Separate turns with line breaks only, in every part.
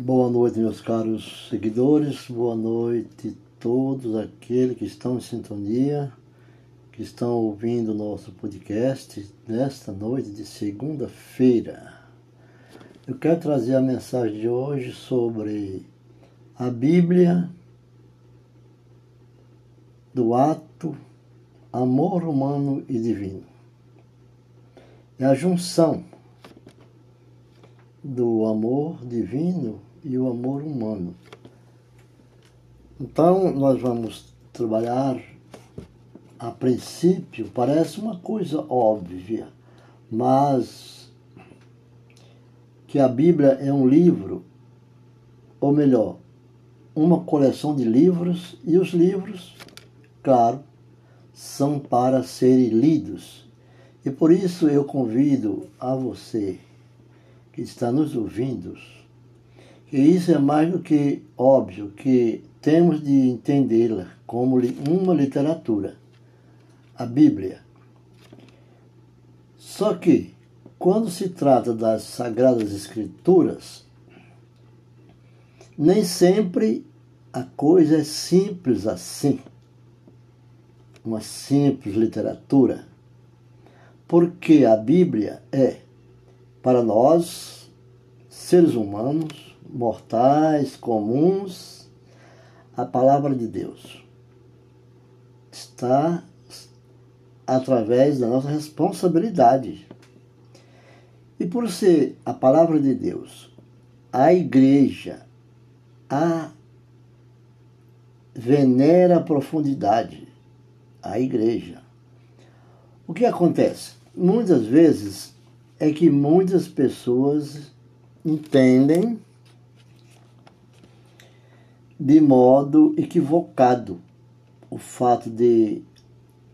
Boa noite, meus caros seguidores, boa noite a todos aqueles que estão em sintonia, que estão ouvindo o nosso podcast nesta noite de segunda-feira. Eu quero trazer a mensagem de hoje sobre a Bíblia do ato amor humano e divino. É a junção do amor divino e o amor humano. Então, nós vamos trabalhar, a princípio, parece uma coisa óbvia, mas que a Bíblia é um livro, ou melhor, uma coleção de livros, e os livros, claro, são para serem lidos. E por isso eu convido a você que está nos ouvindo e isso é mais do que óbvio que temos de entendê-la como uma literatura, a Bíblia. Só que, quando se trata das Sagradas Escrituras, nem sempre a coisa é simples assim. Uma simples literatura. Porque a Bíblia é, para nós, seres humanos, mortais, comuns, a palavra de Deus está através da nossa responsabilidade. E por ser a palavra de Deus, a igreja a venera a profundidade, a igreja. O que acontece? Muitas vezes é que muitas pessoas entendem de modo equivocado o fato de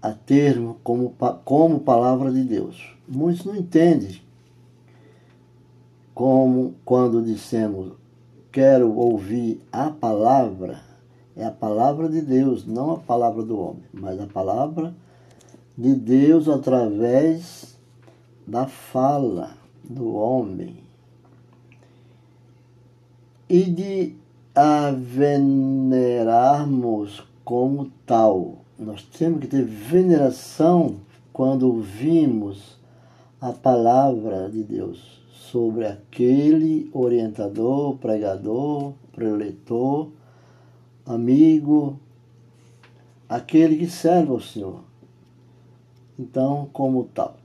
a termo como, como palavra de Deus. Muitos não entendem como quando dissemos quero ouvir a palavra, é a palavra de Deus, não a palavra do homem, mas a palavra de Deus através da fala do homem. E de a venerarmos como tal. Nós temos que ter veneração quando ouvimos a palavra de Deus sobre aquele orientador, pregador, preletor, amigo, aquele que serve ao Senhor. Então, como tal.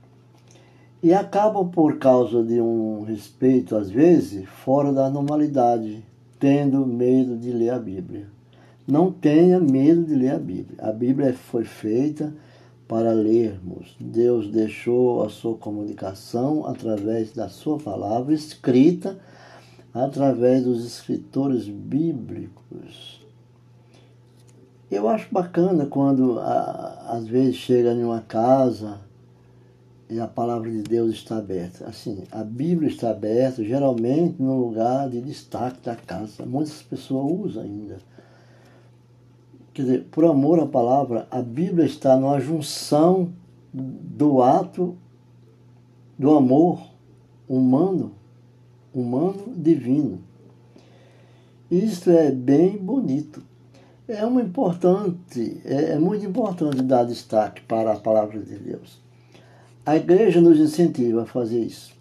E acabam por causa de um respeito, às vezes, fora da normalidade tendo medo de ler a Bíblia. Não tenha medo de ler a Bíblia. A Bíblia foi feita para lermos. Deus deixou a sua comunicação através da sua palavra escrita, através dos escritores bíblicos. Eu acho bacana quando, às vezes, chega em uma casa e a palavra de Deus está aberta. Assim, a Bíblia está aberta, geralmente no lugar de destaque da casa. Muitas pessoas usam ainda. Quer dizer, por amor à palavra, a Bíblia está numa junção do ato do amor humano, humano divino. Isso é bem bonito. É uma importante, é, é muito importante dar destaque para a palavra de Deus. A igreja nos incentiva a fazer isso.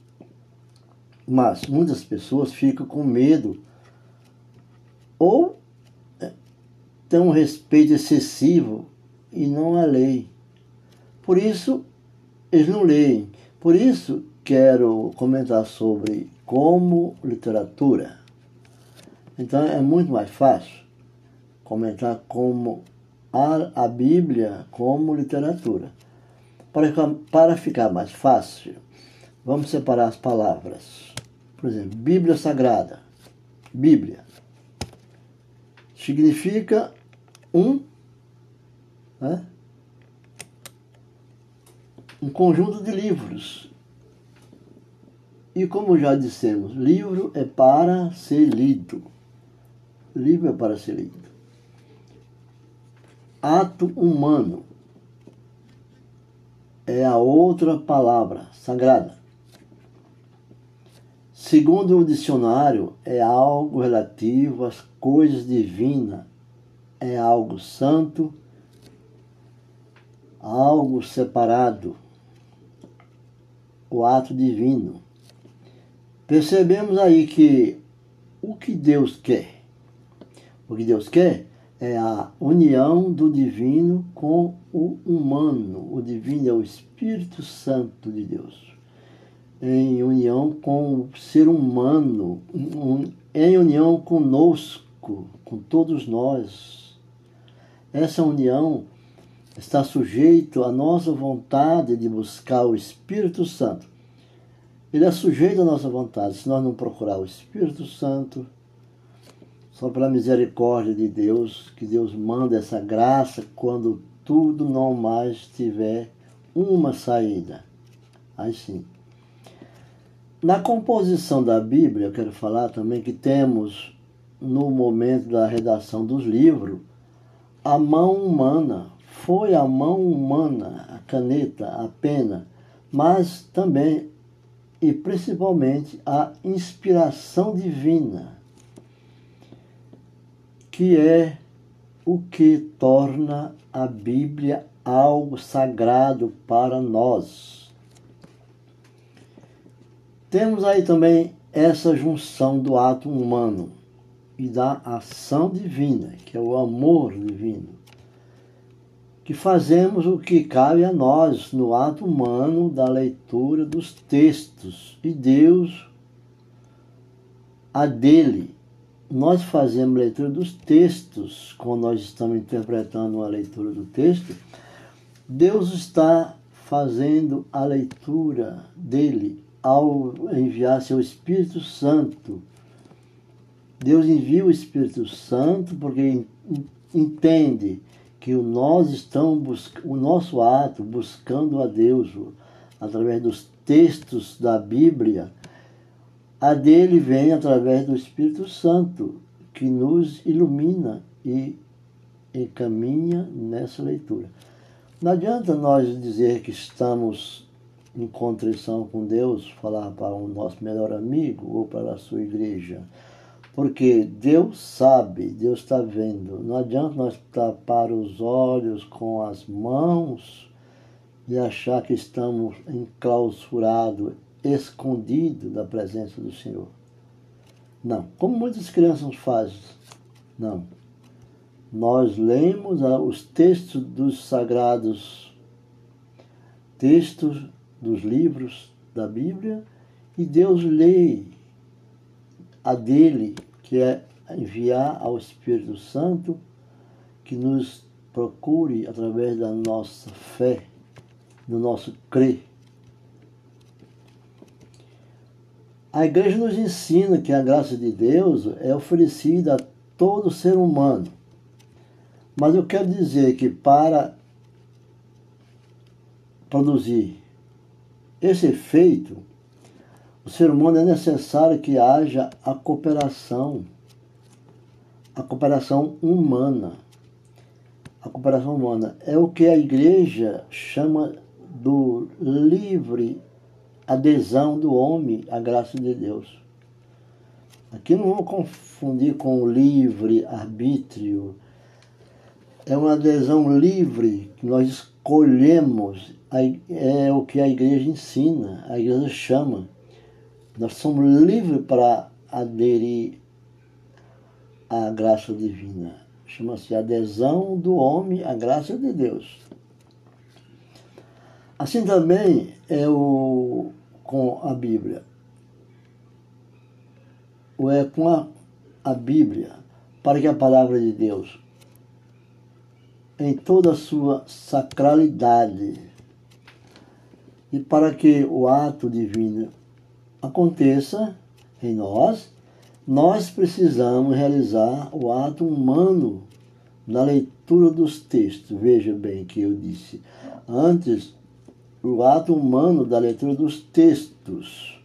Mas muitas pessoas ficam com medo ou é, têm um respeito excessivo e não a lei. Por isso, eles não leem. Por isso, quero comentar sobre como literatura. Então, é muito mais fácil comentar como a, a Bíblia como literatura. Para, para ficar mais fácil, vamos separar as palavras. Por exemplo, Bíblia Sagrada. Bíblia significa um, né? um conjunto de livros. E como já dissemos, livro é para ser lido. Livro é para ser lido. Ato humano é a outra palavra sagrada. Segundo o dicionário, é algo relativo às coisas divinas, é algo santo, algo separado, o ato divino. Percebemos aí que o que Deus quer, o que Deus quer é a união do divino com o humano. O divino é o Espírito Santo de Deus em união com o ser humano, em união conosco, com todos nós. Essa união está sujeito à nossa vontade de buscar o Espírito Santo. Ele é sujeito à nossa vontade. Se nós não procurar o Espírito Santo, só pela misericórdia de Deus, que Deus manda essa graça quando tudo não mais tiver uma saída. Aí sim. Na composição da Bíblia, eu quero falar também que temos, no momento da redação dos livros, a mão humana. Foi a mão humana, a caneta, a pena, mas também e principalmente a inspiração divina, que é o que torna a Bíblia algo sagrado para nós. Temos aí também essa junção do ato humano e da ação divina, que é o amor divino, que fazemos o que cabe a nós no ato humano da leitura dos textos e Deus a dele. Nós fazemos leitura dos textos, quando nós estamos interpretando a leitura do texto, Deus está fazendo a leitura dele ao enviar seu Espírito Santo. Deus envia o Espírito Santo porque entende que o nós estamos o nosso ato buscando a Deus através dos textos da Bíblia, a dele vem através do Espírito Santo que nos ilumina e encaminha nessa leitura. Não adianta nós dizer que estamos em contrição com Deus, falar para o nosso melhor amigo ou para a sua igreja. Porque Deus sabe, Deus está vendo. Não adianta nós tapar os olhos com as mãos e achar que estamos enclausurados, escondidos da presença do Senhor. Não, como muitas crianças fazem. Não. Nós lemos os textos dos sagrados, textos dos livros da Bíblia e Deus lê a dele, que é enviar ao Espírito Santo que nos procure através da nossa fé, do nosso crer. A igreja nos ensina que a graça de Deus é oferecida a todo ser humano. Mas eu quero dizer que para produzir esse efeito, o ser humano é necessário que haja a cooperação, a cooperação humana. A cooperação humana é o que a igreja chama do livre adesão do homem à graça de Deus. Aqui não vamos confundir com o livre arbítrio. É uma adesão livre que nós escolhemos é o que a igreja ensina, a igreja chama. Nós somos livres para aderir à graça divina. Chama-se adesão do homem à graça de Deus. Assim também é o com a Bíblia. Ou é com a, a Bíblia, para que a palavra de Deus, em toda a sua sacralidade, e para que o ato divino aconteça em nós, nós precisamos realizar o ato humano na leitura dos textos. Veja bem que eu disse antes, o ato humano da leitura dos textos.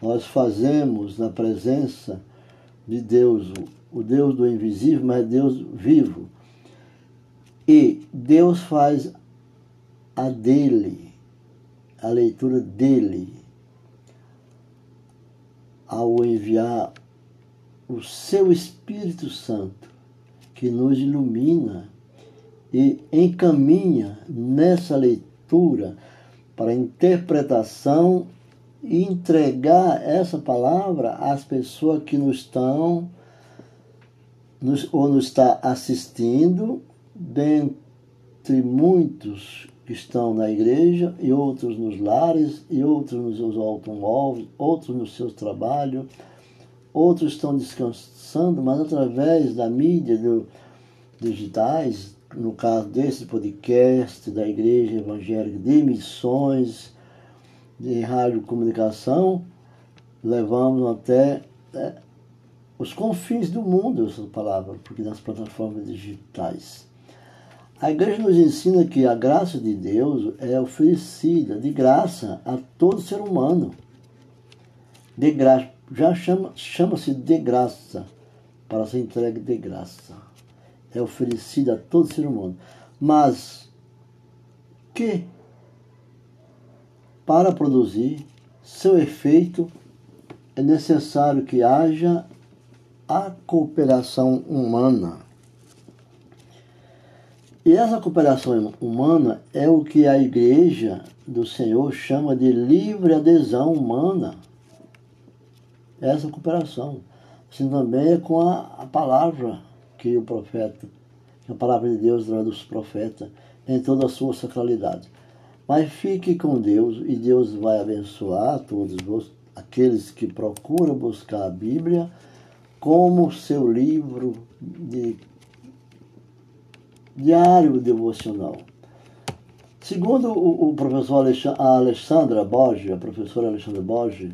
Nós fazemos na presença de Deus, o Deus do invisível, mas Deus vivo. E Deus faz a dele a leitura dele, ao enviar o seu Espírito Santo, que nos ilumina e encaminha nessa leitura para interpretação e entregar essa palavra às pessoas que nos estão nos, ou nos está assistindo, dentre muitos que estão na igreja e outros nos lares e outros nos seus automóveis, outros nos seus trabalhos, outros estão descansando, mas através da mídia do, digitais, no caso desse podcast da Igreja Evangélica de Missões, de rádio comunicação, levamos até é, os confins do mundo essa palavra, porque nas plataformas digitais. A igreja nos ensina que a graça de Deus é oferecida de graça a todo ser humano. De graça, já chama, chama-se de graça, para ser entregue de graça. É oferecida a todo ser humano. Mas que para produzir seu efeito é necessário que haja a cooperação humana. E essa cooperação humana é o que a Igreja do Senhor chama de livre adesão humana. Essa cooperação. Assim também é com a, a palavra que o profeta, a palavra de Deus através dos profetas, em toda a sua sacralidade. Mas fique com Deus e Deus vai abençoar todos aqueles que procuram buscar a Bíblia como seu livro de diário devocional. Segundo o, o professor Alexandra Borges, a professora Alexandra Borges,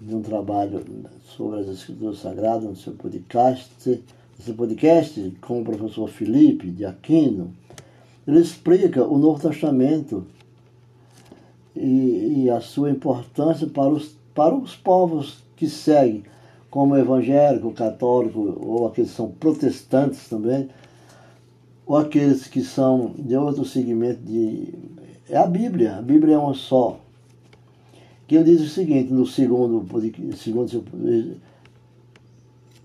de um trabalho sobre as escrituras sagradas no seu podcast, seu podcast com o professor Felipe de Aquino, ele explica o Novo Testamento e, e a sua importância para os, para os povos que seguem, como evangélico, católico ou aqueles que são protestantes também, ou aqueles que são de outro segmento de. É a Bíblia, a Bíblia é uma só. Que ele diz o seguinte, no segundo, segundo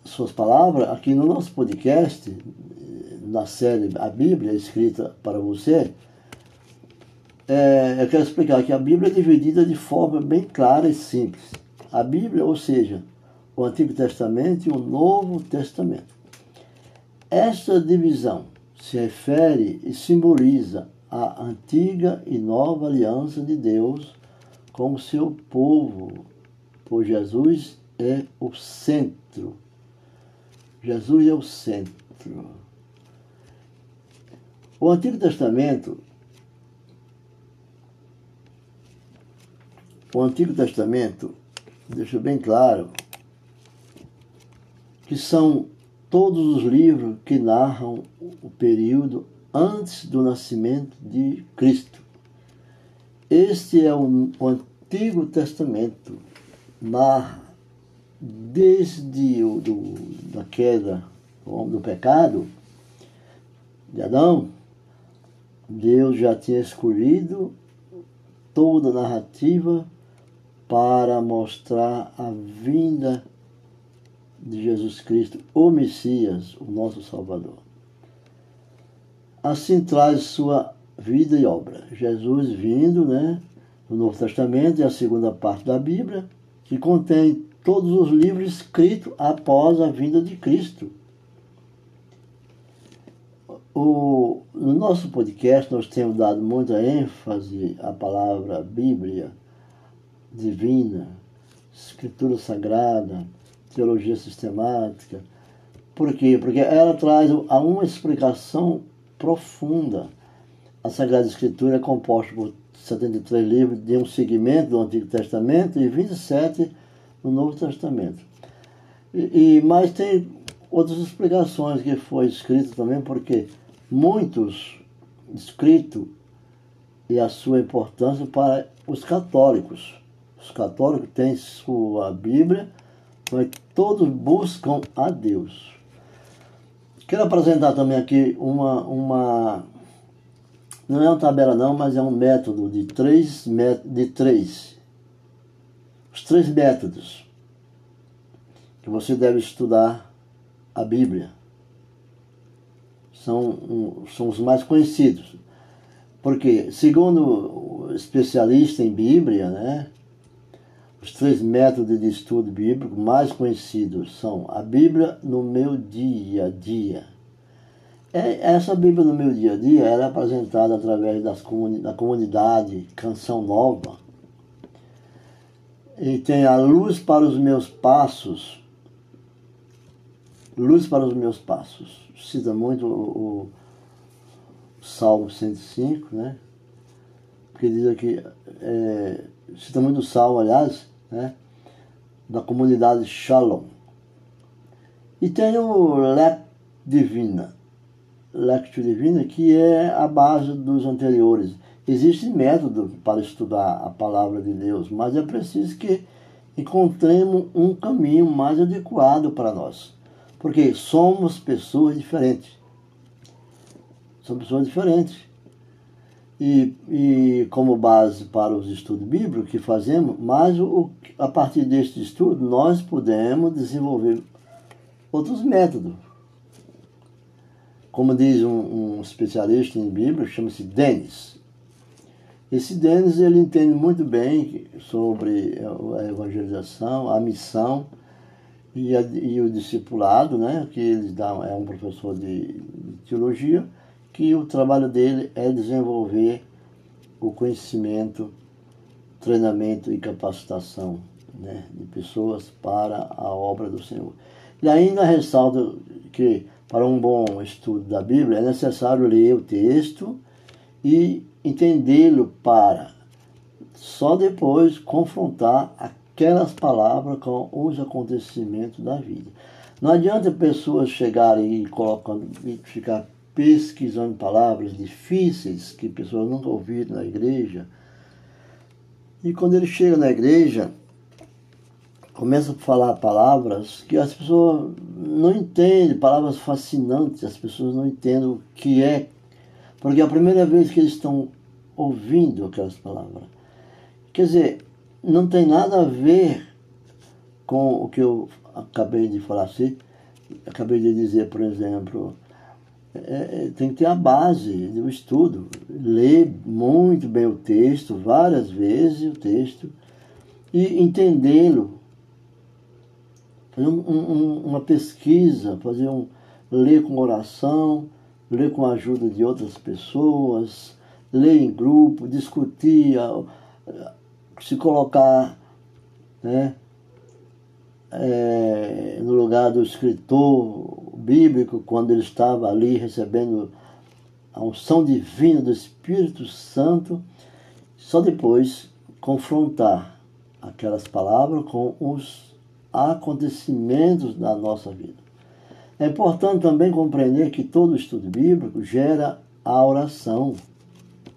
suas palavras, aqui no nosso podcast, na série A Bíblia, escrita para você, é, eu quero explicar que a Bíblia é dividida de forma bem clara e simples. A Bíblia, ou seja, o Antigo Testamento e o Novo Testamento. Esta divisão se refere e simboliza a antiga e nova aliança de Deus com o seu povo, pois Jesus é o centro. Jesus é o centro. O Antigo Testamento o Antigo Testamento deixa bem claro que são todos os livros que narram o período antes do nascimento de Cristo. Este é o, o Antigo Testamento, narra desde o, do, da queda do pecado de Adão, Deus já tinha escolhido toda a narrativa para mostrar a vinda de Jesus Cristo, o Messias, o nosso Salvador. Assim traz sua vida e obra. Jesus vindo, né, no Novo Testamento e a segunda parte da Bíblia, que contém todos os livros escritos após a vinda de Cristo. O, no nosso podcast, nós temos dado muita ênfase à palavra Bíblia divina, Escritura Sagrada, teologia sistemática. Por quê? Porque ela traz a uma explicação profunda. A Sagrada Escritura é composta por 73 livros de um segmento do Antigo Testamento e 27 no Novo Testamento. E, e mas tem outras explicações que foi escrito também, porque muitos escrito e a sua importância para os católicos. Os católicos têm sua Bíblia mas todos buscam a Deus. Quero apresentar também aqui uma, uma não é uma tabela não, mas é um método de três, de três. Os três métodos que você deve estudar a Bíblia. São, são os mais conhecidos. Porque, segundo o especialista em Bíblia, né, os três métodos de estudo bíblico mais conhecidos são a Bíblia no meu dia a dia. É, essa Bíblia no meu dia a dia era apresentada através das comuni da comunidade Canção Nova. E tem a luz para os meus passos. Luz para os meus passos. Cita muito o, o Salmo 105, né? Porque diz aqui, é, cita muito o Salmo, aliás, né? Da comunidade Shalom. E tem o Lec Divina. Lectio Divina, que é a base dos anteriores. Existe método para estudar a palavra de Deus, mas é preciso que encontremos um caminho mais adequado para nós. Porque somos pessoas diferentes. São pessoas diferentes. E, e como base para os estudos bíblicos que fazemos, mas o, a partir deste estudo nós podemos desenvolver outros métodos. Como diz um, um especialista em Bíblia, chama-se Denis. Esse Denis ele entende muito bem sobre a evangelização, a missão e, a, e o discipulado, né, que ele dá, é um professor de, de teologia que o trabalho dele é desenvolver o conhecimento, treinamento e capacitação né, de pessoas para a obra do Senhor. E ainda ressalta que para um bom estudo da Bíblia é necessário ler o texto e entendê-lo para só depois confrontar aquelas palavras com os acontecimentos da vida. Não adianta pessoas chegarem e colocando e ficar pesquisando palavras difíceis que pessoas nunca ouviram na igreja. E quando ele chega na igreja, começa a falar palavras que as pessoas não entendem, palavras fascinantes, as pessoas não entendem o que é, porque é a primeira vez que eles estão ouvindo aquelas palavras. Quer dizer, não tem nada a ver com o que eu acabei de falar assim, acabei de dizer, por exemplo, é, é, tem que ter a base do estudo. Ler muito bem o texto, várias vezes o texto, e entendê-lo. Fazer um, um, uma pesquisa, fazer um. ler com oração, ler com a ajuda de outras pessoas, ler em grupo, discutir, se colocar né, é, no lugar do escritor bíblico, quando ele estava ali recebendo a unção divina do Espírito Santo, só depois confrontar aquelas palavras com os acontecimentos da nossa vida. É importante também compreender que todo estudo bíblico gera a oração.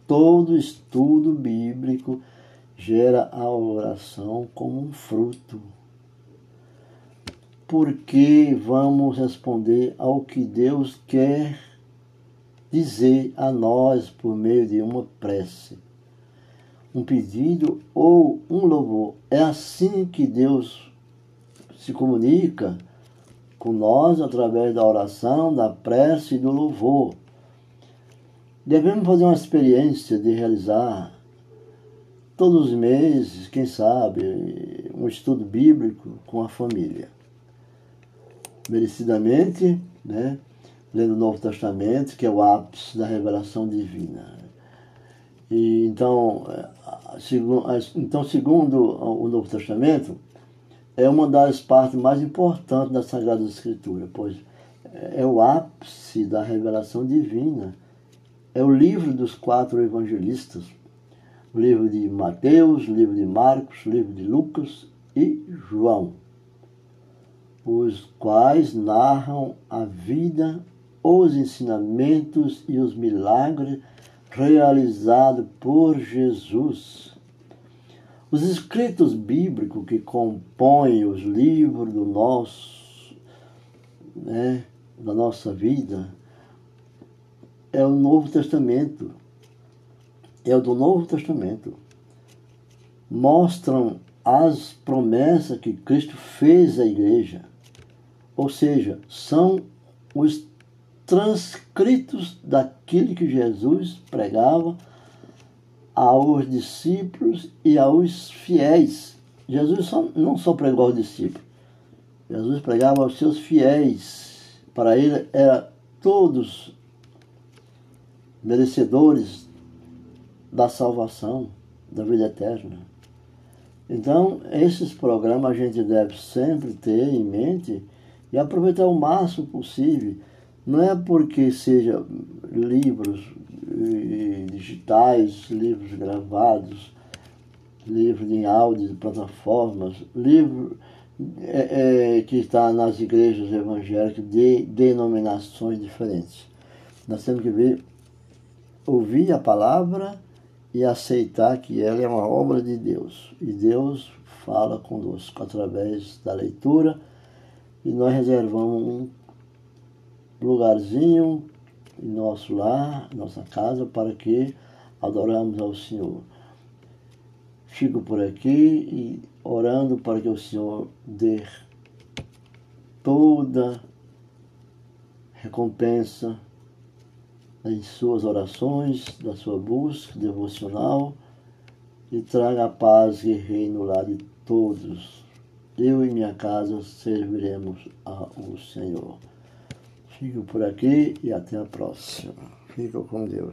Todo estudo bíblico gera a oração como um fruto porque vamos responder ao que Deus quer dizer a nós por meio de uma prece, um pedido ou um louvor. É assim que Deus se comunica com nós através da oração, da prece e do louvor. Devemos fazer uma experiência de realizar todos os meses, quem sabe, um estudo bíblico com a família merecidamente, né? lendo o Novo Testamento, que é o ápice da revelação divina. E, então, então, segundo o Novo Testamento, é uma das partes mais importantes da Sagrada Escritura, pois é o ápice da revelação divina. É o livro dos quatro evangelistas, o livro de Mateus, o livro de Marcos, o livro de Lucas e João os quais narram a vida, os ensinamentos e os milagres realizados por Jesus. Os escritos bíblicos que compõem os livros do nosso, né, da nossa vida é o Novo Testamento. É o do Novo Testamento. Mostram as promessas que Cristo fez à igreja Ou seja, são os transcritos daquilo que Jesus pregava aos discípulos e aos fiéis. Jesus não só pregou aos discípulos, Jesus pregava aos seus fiéis. Para ele era todos merecedores da salvação, da vida eterna. Então, esses programas a gente deve sempre ter em mente e aproveitar o máximo possível. Não é porque seja livros digitais, livros gravados, livros em áudio, plataformas, livro é, é, que está nas igrejas evangélicas de denominações diferentes. Nós temos que ver, ouvir a palavra e aceitar que ela é uma obra de Deus. E Deus fala conosco através da leitura e nós reservamos um lugarzinho em nosso lar, nossa casa, para que adoramos ao Senhor. Fico por aqui e orando para que o Senhor dê toda recompensa em suas orações, da sua busca devocional e traga a paz e reino no lar de todos. Eu e minha casa serviremos ao Senhor. Fico por aqui e até a próxima. Fico com Deus.